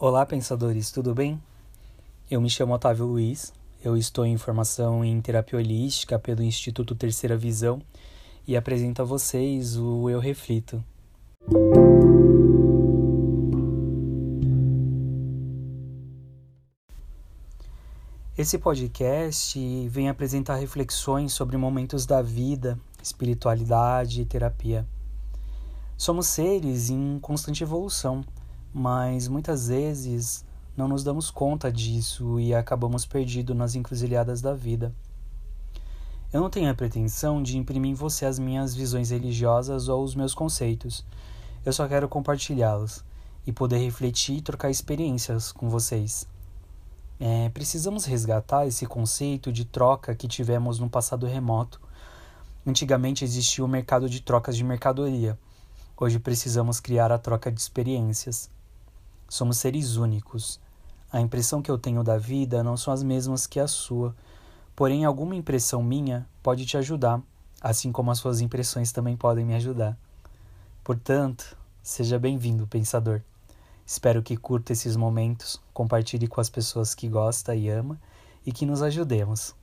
Olá, pensadores, tudo bem? Eu me chamo Otávio Luiz, eu estou em formação em terapia holística pelo Instituto Terceira Visão e apresento a vocês o Eu Reflito. Esse podcast vem apresentar reflexões sobre momentos da vida, espiritualidade e terapia. Somos seres em constante evolução mas muitas vezes não nos damos conta disso e acabamos perdidos nas encruzilhadas da vida. Eu não tenho a pretensão de imprimir em você as minhas visões religiosas ou os meus conceitos. Eu só quero compartilhá-los e poder refletir e trocar experiências com vocês. É, precisamos resgatar esse conceito de troca que tivemos no passado remoto. Antigamente existia o mercado de trocas de mercadoria. Hoje precisamos criar a troca de experiências. Somos seres únicos. A impressão que eu tenho da vida não são as mesmas que a sua, porém, alguma impressão minha pode te ajudar, assim como as suas impressões também podem me ajudar. Portanto, seja bem-vindo, pensador. Espero que curta esses momentos, compartilhe com as pessoas que gosta e ama e que nos ajudemos.